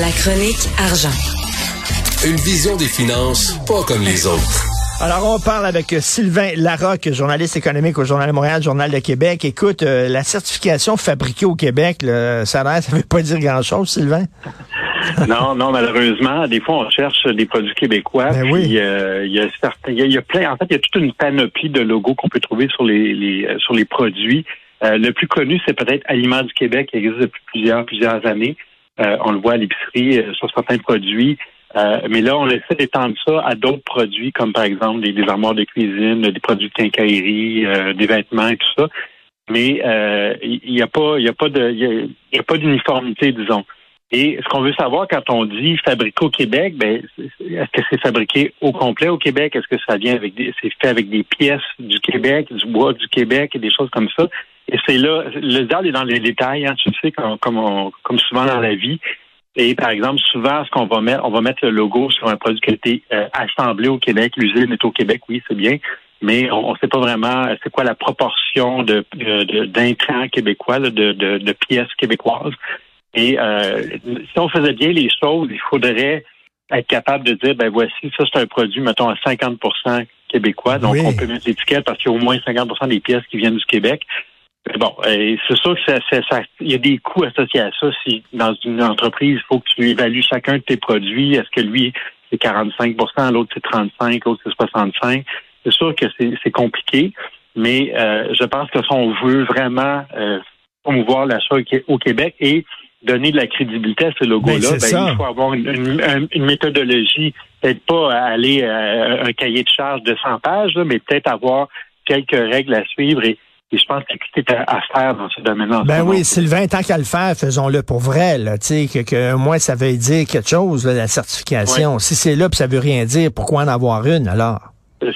La chronique argent. Une vision des finances pas comme les autres. Alors, on parle avec euh, Sylvain Larocque, journaliste économique au Journal de Montréal, Journal de Québec. Écoute, euh, la certification fabriquée au Québec, le salaire, ça veut pas dire grand-chose, Sylvain? non, non, malheureusement, des fois, on cherche des produits québécois. Ben oui. euh, il y a certains, il y a, il y a plein, en fait, il y a toute une panoplie de logos qu'on peut trouver sur les, les euh, sur les produits. Euh, le plus connu, c'est peut-être Aliments du Québec, qui existe depuis plusieurs, plusieurs années. Euh, on le voit à l'épicerie euh, sur certains produits. Euh, mais là, on essaie d'étendre ça à d'autres produits, comme par exemple des, des armoires de cuisine, des produits de quincaillerie, euh, des vêtements et tout ça. Mais euh, il n'y a pas, il a pas de, y y a pas d'uniformité, disons. Et ce qu'on veut savoir quand on dit fabriqué au Québec, ben, est-ce que c'est fabriqué au complet au Québec? Est-ce que ça vient avec des, c'est fait avec des pièces du Québec, du bois du Québec et des choses comme ça? Et c'est là, le diable est dans les détails, hein, tu sais, comme, comme, on- comme souvent dans la vie. Et par exemple, souvent, ce qu'on va mettre, on va mettre le logo sur un produit qui a été euh, assemblé au Québec. L'usine est au Québec, oui, c'est bien, mais on ne sait pas vraiment c'est quoi la proportion de d'intrants québécois, là, de, de, de pièces québécoises. Et euh, si on faisait bien les choses, il faudrait être capable de dire, ben voici, ça c'est un produit, mettons, à 50% québécois. Donc, Oui. on peut mettre l'étiquette parce qu'il y a au moins 50% des pièces qui viennent du Québec. Mais bon, euh, c'est sûr que ça, ça- ça- il y a des coûts associés à ça. Si dans une entreprise, il faut que tu évalues chacun de tes produits. Est-ce que lui, c'est 45% l'autre c'est 35 l'autre c'est 65 C'est sûr que c'est compliqué, mais euh, je pense que si on veut vraiment euh, promouvoir l'achat au Qué- au Québec et donner de la crédibilité à ce logo-là, Ben, ça. ben, il faut avoir une, une- une- méthodologie, peut-être pas aller à un cahier de charge de 100 pages, là, mais peut-être avoir quelques règles à suivre et, et je pense que tout est à, à faire dans ce domaine-là. Ben oui, Sylvain, tant qu'à le faire, faisons-le pour vrai, là, tu sais, que, que moi, ça veut dire quelque chose, là, la certification. Si c'est là, puis ça veut rien dire, pourquoi en avoir une, alors?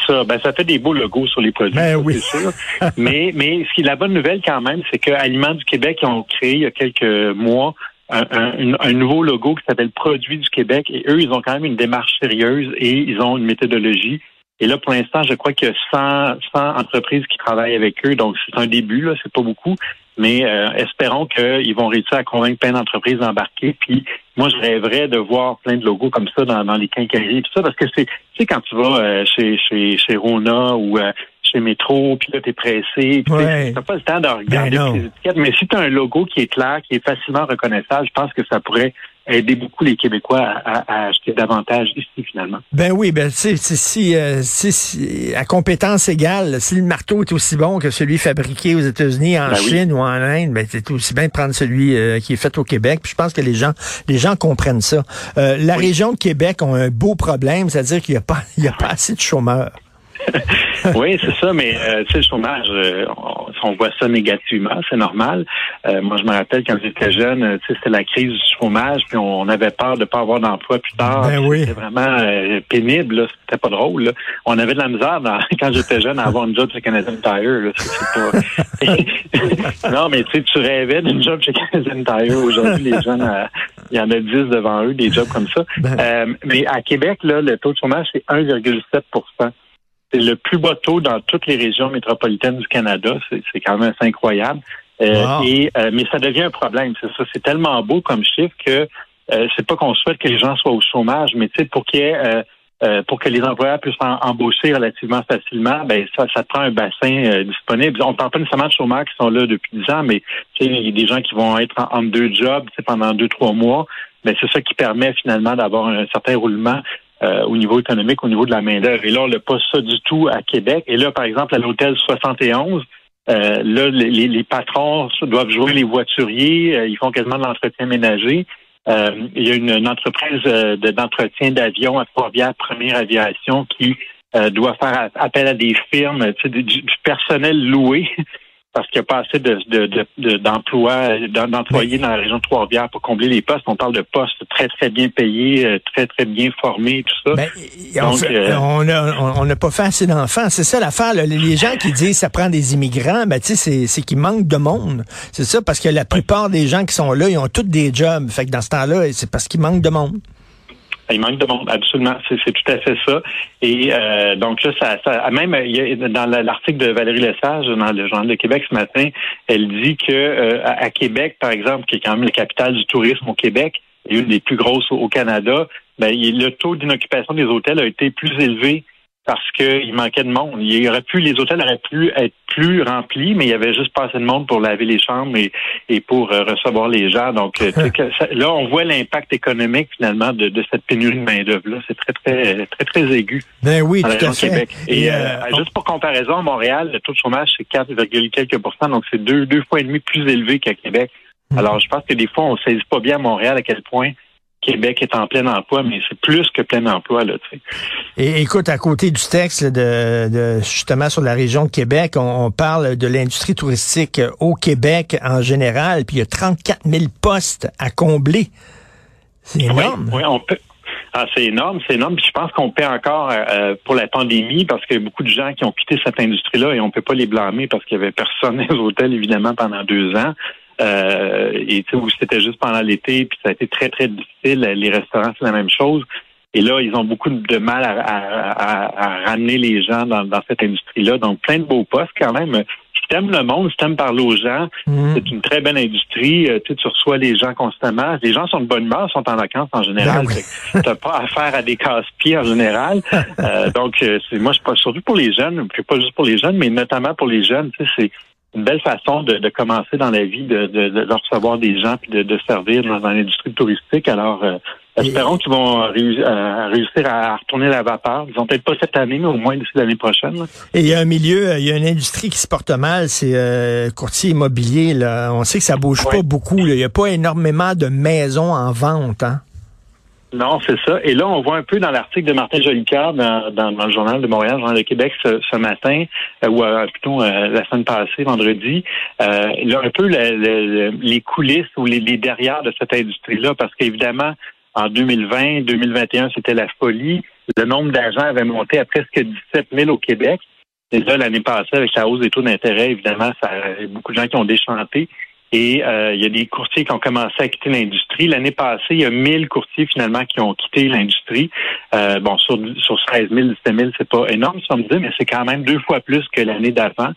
Ça. Ben, ça fait des beaux logos sur les produits. Ben oui. c'est sûr. mais, mais ce qui est la bonne nouvelle quand même, c'est que Aliments du Québec ils ont créé il y a quelques mois un, un- un nouveau logo qui s'appelle Produits du Québec. Et eux, ils ont quand même une démarche sérieuse et ils ont une méthodologie. Et là, pour l'instant, je crois qu'il y a 100, 100 entreprises qui travaillent avec eux. Donc, c'est un début, là, c'est pas beaucoup. Mais euh, espérons qu'ils vont réussir à convaincre plein d'entreprises d'embarquer. Puis moi, je rêverais de voir plein de logos comme ça dans, dans les quincailleries et tout ça, parce que c'est, tu sais, quand tu vas euh, chez, chez, chez Rona ou euh, chez Métro, puis là, t'es pressé, puis tu Ouais. t'as pas le temps de regarder Ben non. les étiquettes. Mais si tu as un logo qui est clair, qui est facilement reconnaissable, je pense que ça pourrait aider beaucoup les Québécois à, à- à acheter davantage ici, finalement. Ben oui, ben tu sais, si, si, euh, si- si- à compétence égale, si le marteau est aussi bon que celui fabriqué aux États-Unis, en Ben oui. Chine ou en Inde, ben c'est aussi bien de prendre celui euh, qui est fait au Québec. Puis je pense que les gens, les gens comprennent ça. Euh, la région de Québec a un beau problème, c'est-à-dire qu'il n'y a pas, il y a pas assez de chômeurs. oui, c'est ça, mais euh, tu sais, le chômage, euh, on, voit ça négativement, c'est normal. Euh, moi, je me rappelle quand j'étais jeune, c'était la crise du chômage, puis on avait peur de pas avoir d'emploi plus tard. Ben oui. C'était vraiment euh, pénible, c'était pas drôle. là. On avait de la misère dans- quand j'étais jeune à avoir une job chez Canadian Tire. Là. C'est- c'est pas... non, mais tu sais, tu rêvais d'une job chez Canadian Tire. Aujourd'hui, les jeunes, euh, il y en a 10 devant eux, des jobs comme ça. Ben. Euh, mais à Québec, là, le taux de chômage, c'est 1,7 c'est le plus bas taux dans toutes les régions métropolitaines du Canada. C'est quand même assez incroyable. Euh, Wow. et, euh, mais ça devient un problème. C'est ça. C'est tellement beau comme chiffre que euh, c'est pas qu'on souhaite que les gens soient au chômage, mais tu sais, pour qu'il y ait, pour que les employeurs puissent en- embaucher relativement facilement, ben ça, ça prend un bassin euh, disponible. On ne parle pas nécessairement de chômeurs qui sont là depuis 10 ans, mais tu sais, il y a des gens qui vont être en, deux jobs tu sais, pendant deux, trois mois. Ben, c'est ça qui permet finalement d'avoir un certain roulement euh, au niveau économique, au niveau de la main-d'œuvre. Et là, on n'a pas ça du tout à Québec. Et là, par exemple, à l'hôtel 71, euh, là, les, les- patrons doivent jouer les voituriers, euh, ils font quasiment de l'entretien ménager. Euh, il y a une, une entreprise euh, de- d'entretien d'avions à Trois-Rivières, Première Aviation, qui euh, doit faire appel à des firmes, du, du personnel loué parce qu'il n'y a pas assez de, de, de, d'emplois, d'employés dans la région de Trois-Rivières pour combler les postes. On parle de postes très, très bien payés, euh, très, très bien formés, tout ça. Ben, on n'a on, on pas fait assez d'enfants. C'est ça l'affaire. Les gens qui disent ça prend des immigrants, ben, tu sais, c'est qu'il manque de monde. C'est ça, parce que la plupart des gens qui sont là, ils ont tous des jobs. Fait que dans ce temps-là, c'est parce qu'il manque de monde. Il manque de monde, absolument. C'est tout à fait ça. Et euh, donc là, ça, ça même dans l'article de Valérie Lesage dans le Journal de Québec ce matin, elle dit que euh, à Québec, par exemple, qui est quand même la capitale du tourisme au Québec, et une des plus grosses au Canada, ben, le taux d'inoccupation des hôtels a été plus élevé parce qu'il manquait de monde. Il aurait pu, les hôtels auraient pu être plus remplis, mais il y avait juste pas assez de monde pour laver les chambres et, et pour euh, recevoir les gens. Donc euh, là, on voit l'impact économique finalement de, de cette pénurie de main d'œuvre là. C'est très très très très aigu. Ben oui, tout à fait. Québec. Et, euh, juste pour comparaison, à Montréal, le taux de chômage c'est 4, quelques pourcents, donc c'est deux deux fois et demi plus élevé qu'à Québec. Hmm. Alors je pense que des fois on saisit pas bien à Montréal à quel point Québec est en plein emploi, mais c'est plus que plein emploi. Là, tu sais. Et écoute, à côté du texte de, de justement sur la région de Québec, on, parle de l'industrie touristique au Québec en général, puis il y a 34 000 postes à combler. C'est énorme. Oui, on peut. Ah, c'est énorme, c'est énorme. Puis je pense qu'on paie encore euh, euh, pour la pandémie parce qu'il y a beaucoup de gens qui ont quitté cette industrie-là et on peut pas les blâmer parce qu'il y avait personne aux hôtels, évidemment, pendant deux ans. Euh, et tu sais, c'était juste pendant l'été, puis ça a été très, très difficile. Les restaurants, c'est la même chose. Et là, ils ont beaucoup de mal à, à, ramener les gens dans, cette industrie-là. Donc, plein de beaux postes quand même. Si t'aimes le monde, si t'aimes parler aux gens, mhm. c'est une très belle industrie. Euh, tu, reçois les gens constamment. Les gens sont de bonne humeur, sont en vacances en général. Ben T'as pas affaire à des casse-pieds en général. euh, donc, c'est moi, je pas surtout pour les jeunes, pas juste pour les jeunes, mais notamment pour les jeunes. Tu sais, c'est une belle façon de, commencer dans la vie, de, de, de recevoir des gens puis de, de servir dans, l'industrie touristique. Alors, euh, espérons qu'ils vont euh, réussir à retourner la vapeur. Ils ont peut-être pas cette année, mais au moins d'ici l'année prochaine. Et il y a un milieu, il y a une industrie qui se porte mal, c'est euh, courtier immobilier. Là. On sait que ça bouge pas beaucoup. Il n'y a pas énormément de maisons en vente. Hein? Non, c'est ça. Et là, on voit un peu dans l'article de Martin Jolicoeur dans, dans, le Journal de Montréal, Journal de Québec ce, matin, euh, ou euh, plutôt euh, la semaine passée, vendredi, là, un peu les coulisses ou les, les derrière de cette industrie-là, parce qu'évidemment, en 2020, 2021, c'était la folie. Le nombre d'agents avait monté à presque 17 000 au Québec. Et là, l'année passée, avec la hausse des taux d'intérêt, évidemment, ça, beaucoup de gens qui ont déchanté. Et euh, il y a des courtiers qui ont commencé à quitter l'industrie. L'année passée, il y a 1000 courtiers finalement qui ont quitté l'industrie. Euh, bon, sur, sur 16 000, 17 000, c'est pas énorme, ça me dit, mais c'est quand même deux fois plus que l'année d'avant.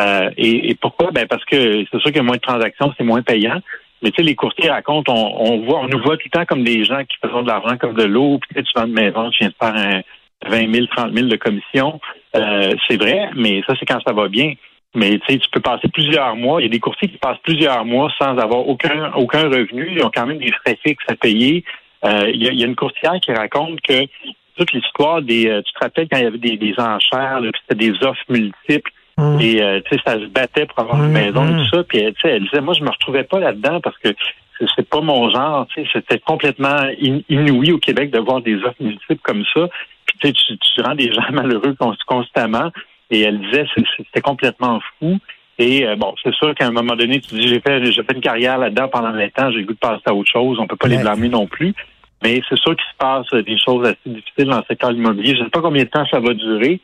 Euh, et, pourquoi? Ben parce que c'est sûr qu'il y a moins de transactions, c'est moins payant. Mais tu sais, les courtiers racontent, on, on voit, on nous voit tout le temps comme des gens qui font de l'argent comme de l'eau, puis tu vends de maison, tu viens de faire un 20 000, 30 000 de commission. Euh, c'est vrai, mais ça, c'est quand ça va bien. Mais tu sais, tu peux passer plusieurs mois. Il y a des courtiers qui passent plusieurs mois sans avoir aucun aucun revenu. Ils ont quand même des frais fixes à payer. Euh, il, y a, une courtière qui raconte que toute l'histoire des. Euh, tu te rappelles quand il y avait des, des enchères, puis c'était des offres multiples. Mmh. Et euh, tu sais, ça se battait pour avoir une mmh, maison et mmh. tout ça. Puis tu sais, elle disait, moi, je me retrouvais pas là-dedans parce que c'est pas mon genre. Tu sais, c'était complètement inouï au Québec de voir des offres multiples comme ça. Puis tu sais, tu, tu rends des gens malheureux constamment. Et elle disait c'était complètement fou. Et euh, bon, c'est sûr qu'à un moment donné, tu dis j'ai fait j'ai fait une carrière là-dedans pendant longtemps, j'ai le goût de passer à autre chose. On peut pas les blâmer non plus. Mais c'est sûr qu'il se passe des choses assez difficiles dans le secteur immobilier. Je ne sais pas combien de temps ça va durer.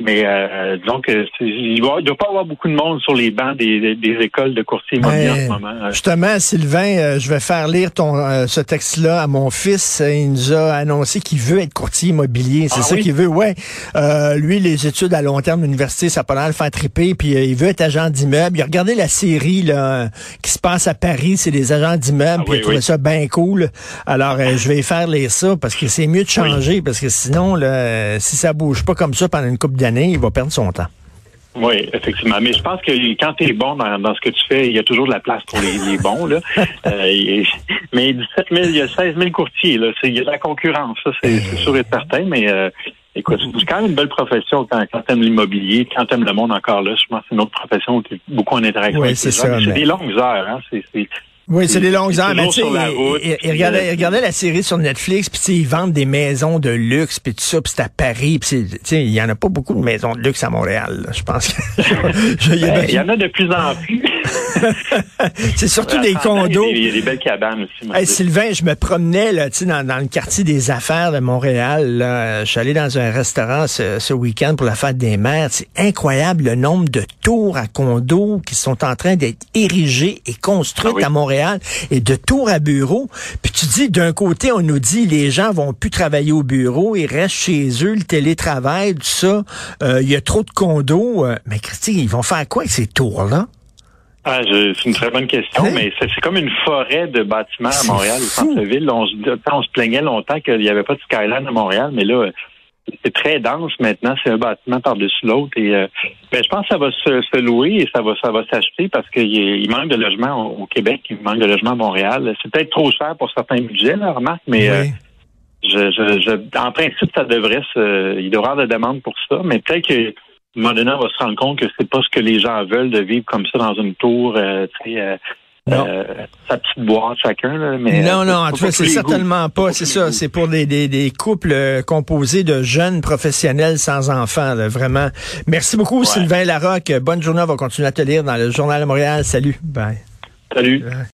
Mais euh, donc, il ne doit pas avoir beaucoup de monde sur les bancs des, des, écoles de courtier immobilier en ce moment. Hein. Justement, Sylvain, euh, je vais faire lire ton euh, ce texte-là à mon fils. Il nous a annoncé qu'il veut être courtier immobilier. C'est ah ça qu'il veut. Ouais. Euh, lui, les études à long terme l'université, ça pas l'air le faire triper. Puis il veut être agent d'immeuble. Il a regardé la série là qui se passe à Paris. C'est des agents d'immeuble. Ah puis il a trouvé ça bien cool. Alors, je vais faire lire ça parce que c'est mieux de changer parce que sinon, là, si ça bouge pas comme ça pendant une il va perdre son temps. Oui, effectivement. Mais je pense que quand tu es bon dans, ce que tu fais, il y a toujours de la place pour les, bons. Là. Euh, mais 17 000, il y a 16 000 courtiers. Là. Il y a de la concurrence, ça, c'est sûr et certain. Mais euh, écoute, c'est quand même une belle profession quand, quand tu aimes l'immobilier, quand tu aimes le monde encore là. Je pense que c'est une autre profession qui est beaucoup en interaction oui, ça. C'est des longues heures. Hein. C'est Oui, c'est des longues heures. Mais tu sais, il, regardait, euh, il regardait la série sur Netflix, puis ils vendent des maisons de luxe, puis tout ça, puis c'est à Paris, puis il y en a pas beaucoup de maisons de luxe à Montréal. Je pense que je- il y a- Ben, Il y en a de plus en plus. c'est surtout des condos. Il y a des belles cabanes aussi. Hey. Sylvain, je me promenais là, tu sais, dans, dans le quartier des affaires de Montréal. Là. Je suis allé dans un restaurant ce, ce week-end pour la fête des mères. C'est incroyable le nombre de tours à condos qui sont en train d'être érigées et construites Ah oui. à Montréal et de tours à bureaux. Puis tu dis, d'un côté, on nous dit les gens vont plus travailler au bureau, ils restent chez eux, le télétravail, tout ça. Euh, Il y a trop de condos. Euh, mais Christy, ils vont faire quoi avec ces tours-là? Ah, c'est une très bonne question, Hein? mais c'est comme une forêt de bâtiments à Montréal, au centre-ville. On, se- on se plaignait longtemps qu'il n'y avait pas de skyline à Montréal, mais là, c'est très dense maintenant. C'est un bâtiment par-dessus l'autre. Et euh, ben, je pense que ça va se, se louer et ça va, ça va s'acheter parce qu'il il manque de logements au, au Québec, il manque de logements à Montréal. C'est peut-être trop cher pour certains budgets, là, remarque, mais euh, je, je, je- en principe, ça devrait se, il devrait y avoir de demande pour ça, mais peut-être que un moment donné, on va se rendre compte que c'est pas ce que les gens veulent de vivre comme ça dans une tour, euh, tu sais, euh, euh, sa petite boîte chacun. Là, mais, non, euh, non, en tout cas, c'est certainement goûts. pas, c'est ça, c'est pour des, des, des couples euh, composés de jeunes professionnels sans enfants, là, vraiment. Merci beaucoup, Ouais. Sylvain Larocque. Bonne journée, on va continuer à te lire dans le Journal de Montréal. Salut, bye. Salut.